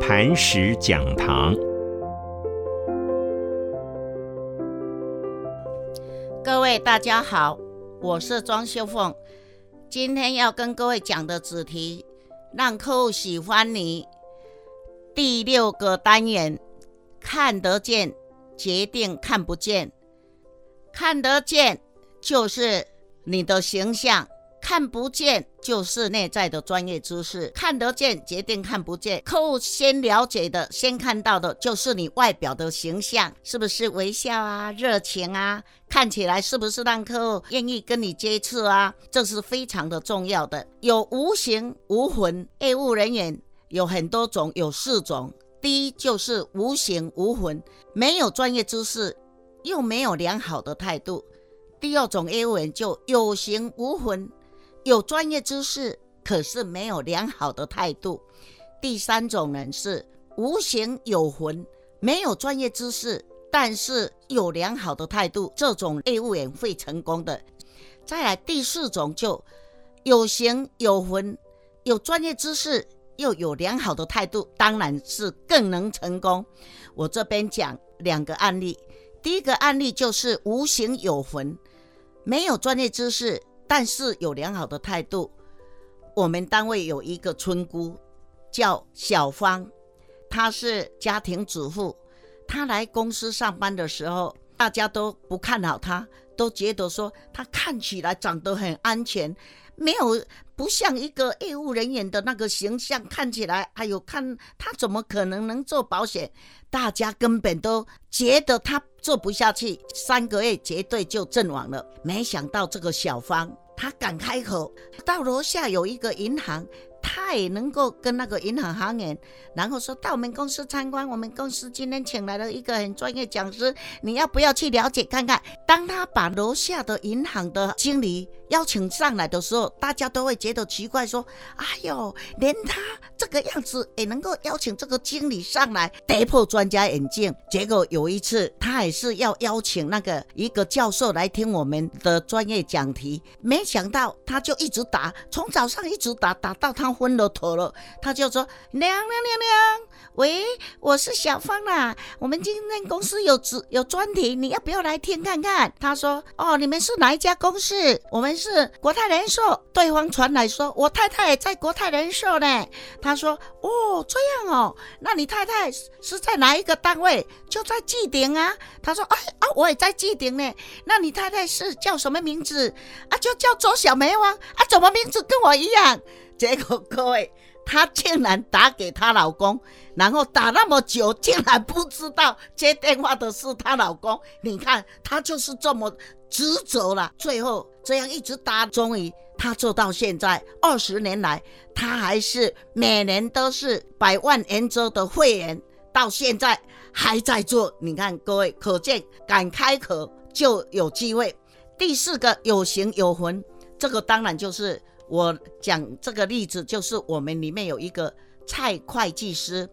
磐石讲堂，各位大家好，我是庄秀凤。今天要跟各位讲的主题，让客户喜欢你。第六个单元，看得见决定看不见。看得见就是你的形象。看不见就是内在的专业知识，看得见决定看不见。客户先了解的、先看到的就是你外表的形象，是不是微笑啊、热情啊？看起来是不是让客户愿意跟你接触啊？这是非常的重要的。有无形无魂，业务人员有很多种，有四种。第一就是无形无魂，没有专业知识，又没有良好的态度。第二种业务员就有形无魂。有专业知识，可是没有良好的态度。第三种人是无形有魂，没有专业知识，但是有良好的态度，这种业务员会成功的。再来第四种，就有形有魂，有专业知识又有良好的态度，当然是更能成功。我这边讲两个案例，第一个案例就是无形有魂，没有专业知识。但是有良好的态度。我们单位有一个村姑，叫小芳，她是家庭主妇。她来公司上班的时候，大家都不看好她，都觉得说她看起来长得很安全，没有不像一个业务人员的那个形象，看起来还有看她怎么可能能做保险？大家根本都觉得她做不下去，三个月绝对就阵亡了。没想到这个小芳。他敢开口，到楼下有一个银行。也能够跟那个银行行员，然后说到我们公司参观。我们公司今天请来了一个很专业讲师，你要不要去了解看看？当他把楼下的银行的经理邀请上来的时候，大家都会觉得奇怪，说：“哎呦，连他这个样子也能够邀请这个经理上来，跌破专家眼镜。”结果有一次，他也是要邀请那个一个教授来听我们的专业讲题，没想到他就一直打，从早上一直打打到他。昏了头了，他就说：“娘娘娘娘，喂，我是小芳啦，我们今天公司有职有专题，你要不要来听看看？”他说：“哦，你们是哪一家公司？我们是国泰人寿。”对方传来说：“我太太也在国泰人寿呢。”他说：“哦，这样哦，那你太太是在哪一个单位？就在祭鼎啊。”他说：“哎啊，我也在祭鼎呢。那你太太是叫什么名字？啊，就叫周小梅王啊，怎么名字跟我一样？”结果各位，她竟然打给她老公，然后打那么久，竟然不知道接电话的是她老公。你看，她就是这么执着了。最后这样一直打，终于她做到现在二十年来，她还是每年都是百万元周的会员，到现在还在做。你看，各位，可见敢开口就有机会。第四个有形有魂，这个当然就是。我讲这个例子，就是我们里面有一个蔡会计师，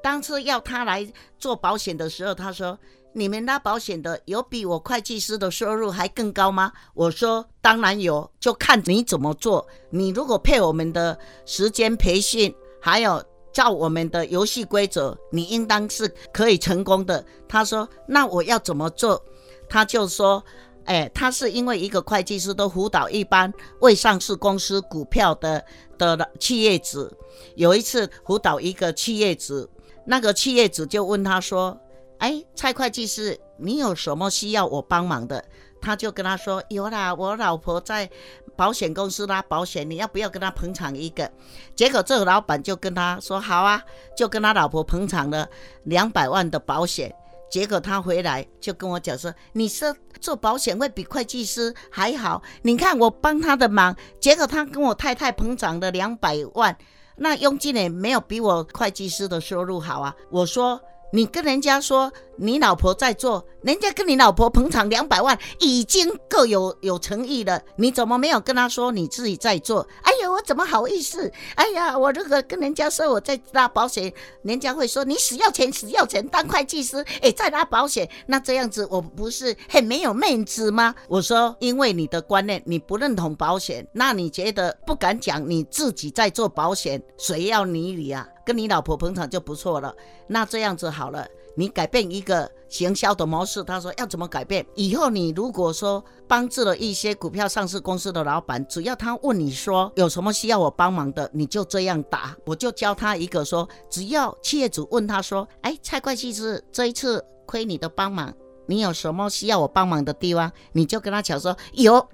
当初要他来做保险的时候，他说：“你们拉保险的有比我会计师的收入还更高吗？”我说：“当然有，就看你怎么做。你如果配我们的时间培训，还有照我们的游戏规则，你应当是可以成功的。”他说：“那我要怎么做？”他就说。哎，他是因为一个会计师都辅导一般未上市公司股票的的企业主，有一次辅导一个企业主，那个企业主就问他说：“哎，蔡会计师，你有什么需要我帮忙的？”他就跟他说：“有啦，我老婆在保险公司拉保险，你要不要跟他捧场一个？”结果这个老板就跟他说：“好啊，就跟他老婆捧场了两百万的保险。”结果他回来就跟我讲说：“你说做保险会比会计师还好？你看我帮他的忙，结果他跟我太太捧场了两百万，那佣金也没有比我会计师的收入好啊。”我说：“你跟人家说你老婆在做，人家跟你老婆捧场两百万，已经够有有诚意了，你怎么没有跟他说你自己在做？”哎，我怎么好意思？哎呀，我如果跟人家说我在拉保险，人家会说你死要钱，死要钱。当会计师，哎，在拉保险，那这样子我不是很没有面子吗？我说，因为你的观念，你不认同保险，那你觉得不敢讲你自己在做保险，谁要你理啊？跟你老婆捧场就不错了。那这样子好了。你改变一个行销的模式，他说要怎么改变？以后你如果说帮助了一些股票上市公司的老板，只要他问你说有什么需要我帮忙的，你就这样答。我就教他一个说，只要企业主问他说，哎，蔡会计师，这一次亏你的帮忙，你有什么需要我帮忙的地方？你就跟他讲说有。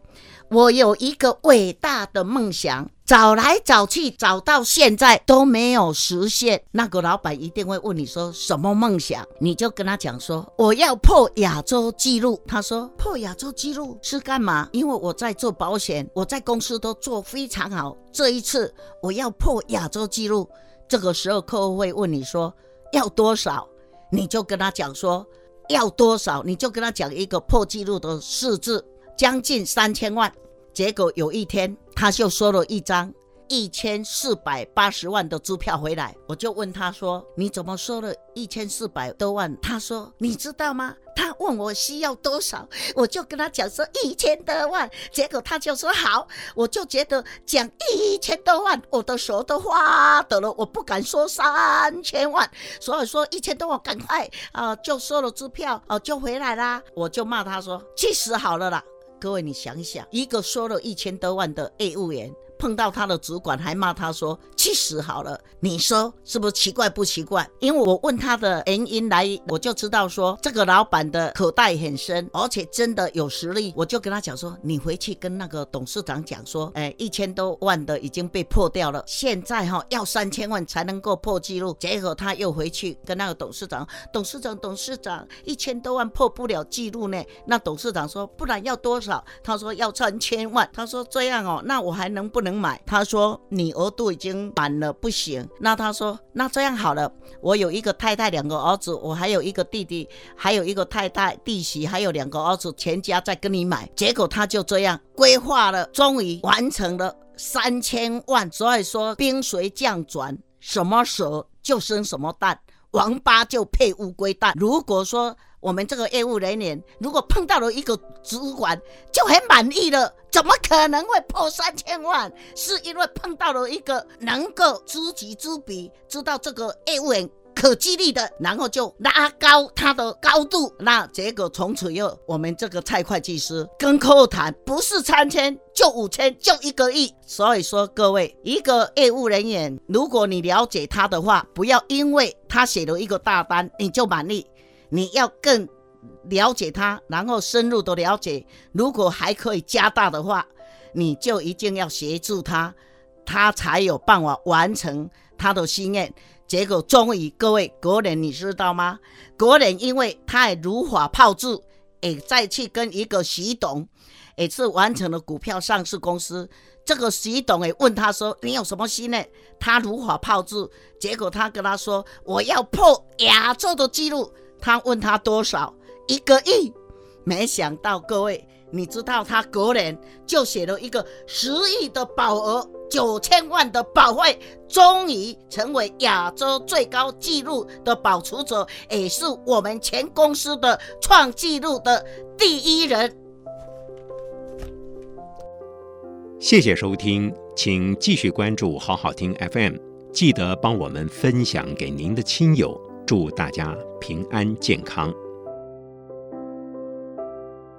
我有一个伟大的梦想，找来找去找到现在都没有实现。那个老板一定会问你说什么梦想，你就跟他讲说我要破亚洲纪录。他说破亚洲纪录是干嘛？因为我在做保险，我在公司都做非常好。这一次我要破亚洲纪录。这个时候客户会问你说要多少，你就跟他讲说要多少，你就跟他讲一个破纪录的数字。将近三千万，结果有一天他就收了一张一千四百八十万的支票回来，我就问他说：“你怎么收了一千四百多万？”他说：“你知道吗？”他问我需要多少，我就跟他讲说一千多万，结果他就说好，我就觉得讲一千多万，我的手都发抖了，我不敢说三千万，所以说一千多万赶快啊就收了支票啊就回来啦，我就骂他说气死好了啦。各位，你想一想，一个收了一千多万的业务员。碰到他的主管还骂他说去死好了，你说是不是奇怪不奇怪？因为我问他的原因来，我就知道说这个老板的口袋很深，而且真的有实力。我就跟他讲说，你回去跟那个董事长讲说，哎，一千多万的已经被破掉了，现在哈要三千万才能够破纪录。结果他又回去跟那个董事长，董事长，董事长，一千多万破不了纪录呢。那董事长说，不然要多少？他说要三千万。他说这样哦，那我还能不能？能买，他说你额度已经满了，不行。那他说那这样好了，我有一个太太，两个儿子，我还有一个弟弟，还有一个太太弟媳，还有两个儿子，全家在跟你买。结果他就这样规划了，终于完成了三千万。所以说兵随将转，什么蛇就生什么蛋，王八就配乌龟蛋。如果说我们这个业务人员如果碰到了一个主管就很满意了，怎么可能会破三千万？是因为碰到了一个能够知己知彼，知道这个业务员可激励的，然后就拉高他的高度。那结果从此以后，我们这个蔡会计师跟客户谈，不是三千就五千，就一个亿。所以说，各位一个业务人员，如果你了解他的话，不要因为他写了一个大单你就满意。你要更了解他，然后深入的了解，如果还可以加大的话，你就一定要协助他，他才有办法完成他的心愿。结果终于，各位国人你知道吗？国人因为他也如法炮制，也，再去跟一个徐董，也是完成了股票上市公司。这个徐董诶问他说：“你有什么心愿？”他如法炮制，结果他跟他说：“我要破亚洲的记录。”他问他多少一个亿，没想到各位，你知道他隔年就写了一个十亿的保额，九千万的保费，终于成为亚洲最高纪录的保持者，也是我们全公司的创纪录的第一人。谢谢收听，请继续关注好好听 FM，记得帮我们分享给您的亲友。祝大家平安健康。